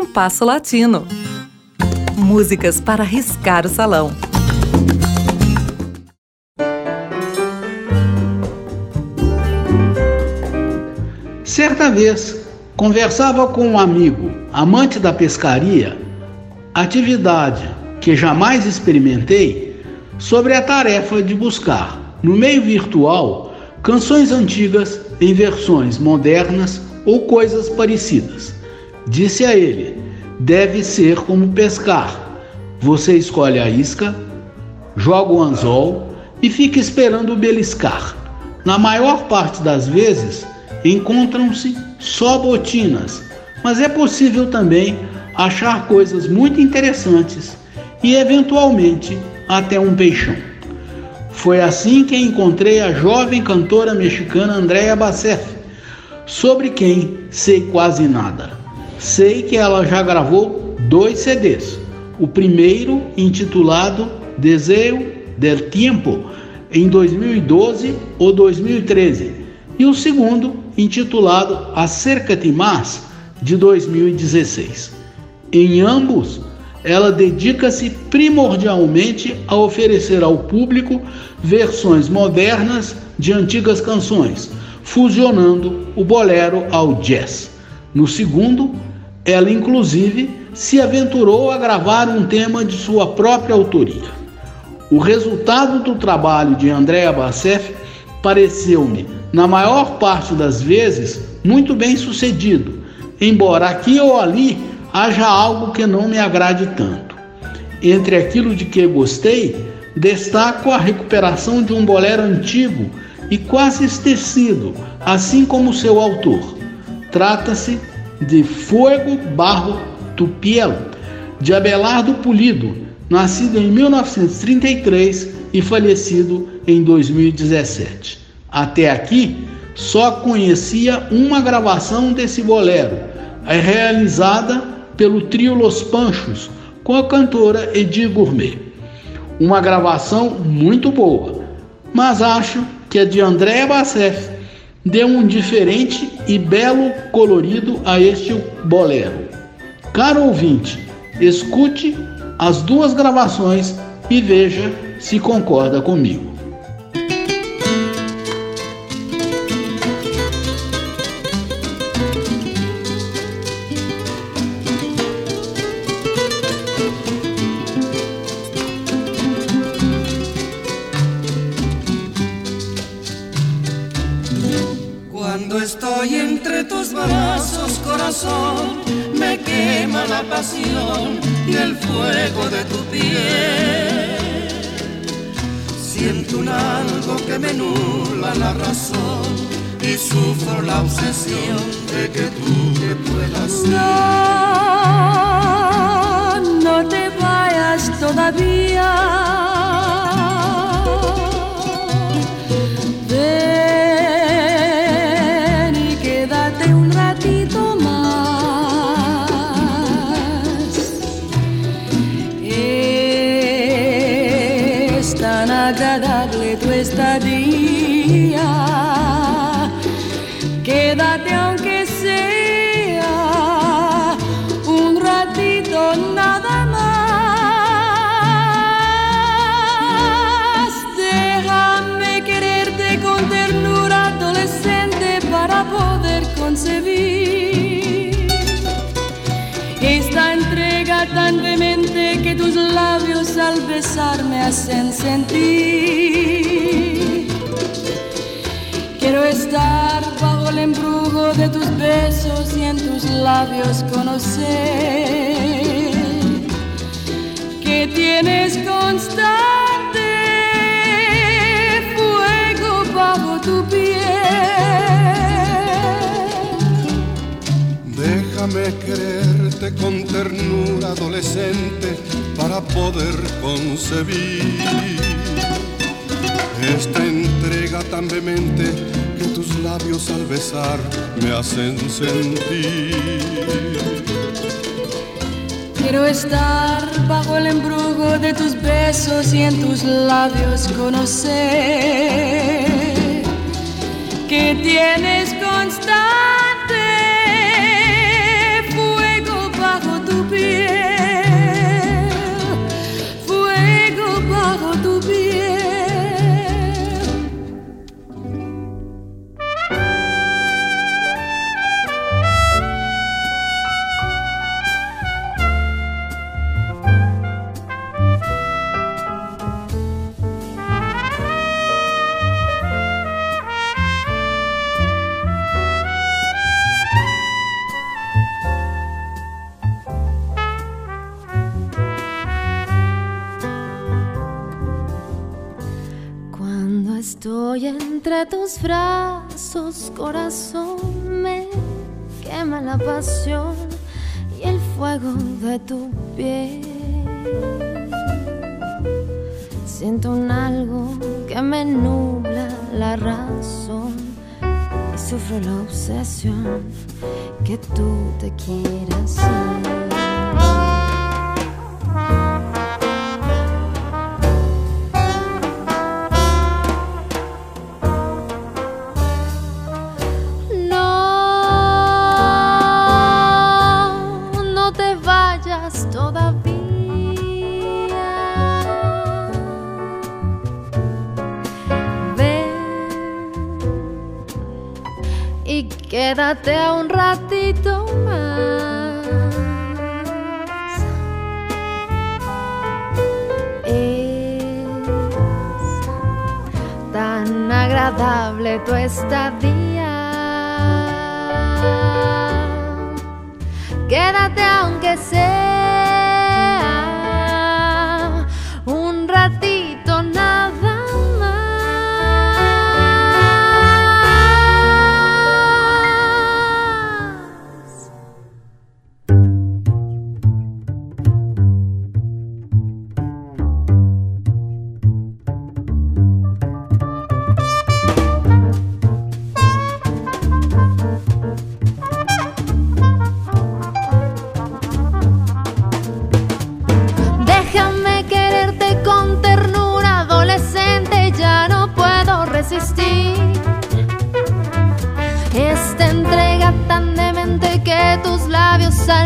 Compasso Latino. Músicas para riscar o salão. Certa vez, conversava com um amigo, amante da pescaria, atividade que jamais experimentei, sobre a tarefa de buscar, no meio virtual, canções antigas em versões modernas ou coisas parecidas. Disse a ele: deve ser como pescar. Você escolhe a isca, joga o anzol e fica esperando beliscar. Na maior parte das vezes, encontram-se só botinas, mas é possível também achar coisas muito interessantes e, eventualmente, até um peixão. Foi assim que encontrei a jovem cantora mexicana Andréa Bacef, sobre quem sei quase nada. Sei que ela já gravou dois CDs. O primeiro, intitulado Desejo del Tiempo, em 2012 ou 2013, e o segundo, intitulado Acércate Más, de 2016. Em ambos, ela dedica-se primordialmente a oferecer ao público versões modernas de antigas canções, fusionando o bolero ao jazz. No segundo, ela inclusive se aventurou a gravar um tema de sua própria autoria. O resultado do trabalho de Andrea Bassef pareceu-me, na maior parte das vezes, muito bem sucedido, embora aqui ou ali haja algo que não me agrade tanto. Entre aquilo de que gostei, destaco a recuperação de um bolero antigo e quase esquecido, assim como seu autor. Trata-se de Fuego Barro Tupiel, de Abelardo Pulido, nascido em 1933 e falecido em 2017. Até aqui, só conhecia uma gravação desse bolero, realizada pelo trio Los Panchos, com a cantora Edir Gourmet. Uma gravação muito boa, mas acho que a de Andréa Bassef deu um diferente e belo colorido a este bolero. Caro ouvinte, escute as duas gravações e veja se concorda comigo. Tus brazos, corazón, me quema la pasión y el fuego de tu piel. Siento un algo que me nula la razón y sufro la obsesión de que tú me puedas No, no te vayas todavía agradable tu estadía. Quédate aunque sea un ratito nada más. Déjame quererte con ternura adolescente para poder concebir esta entrega tan vehemente que tus labios al besarme hacen sentir. Quiero estar bajo el embrujo de tus besos y en tus labios conocer que tienes constante fuego bajo tu piel. Déjame con ternura adolescente para poder concebir esta entrega tan vehemente que tus labios al besar me hacen sentir. Quiero estar bajo el embrujo de tus besos y en tus labios conocer que tienes constante entre tus brazos, corazón, me quema la pasión y el fuego de tu piel. Siento un algo que me nubla la razón y sufro la obsesión que tú te quieras ir. Quédate un ratito más. Es tan agradable tu estadía. Quédate aunque sea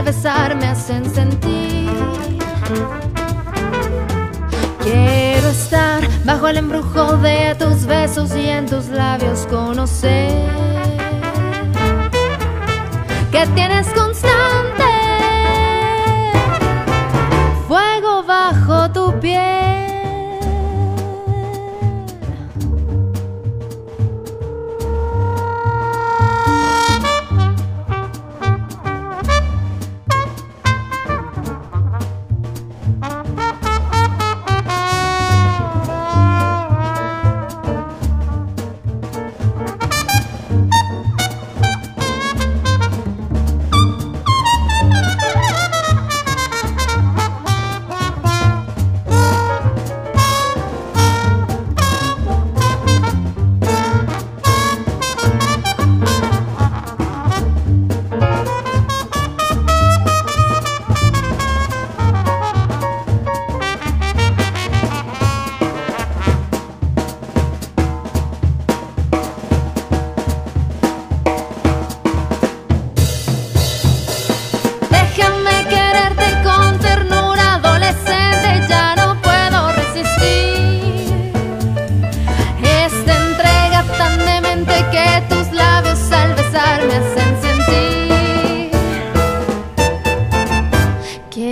al besar me hacen sentir. Quiero estar bajo el embrujo de tus besos y en tus labios conocer que tienes constante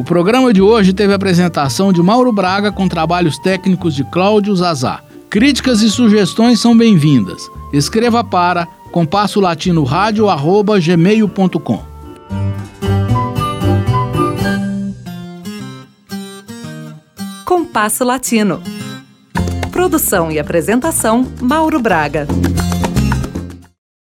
O programa de hoje teve a apresentação de Mauro Braga com trabalhos técnicos de Cláudio Zazá. Críticas e sugestões são bem-vindas. Escreva para compasso latino gmail.com. Compasso Latino. Produção e apresentação: Mauro Braga.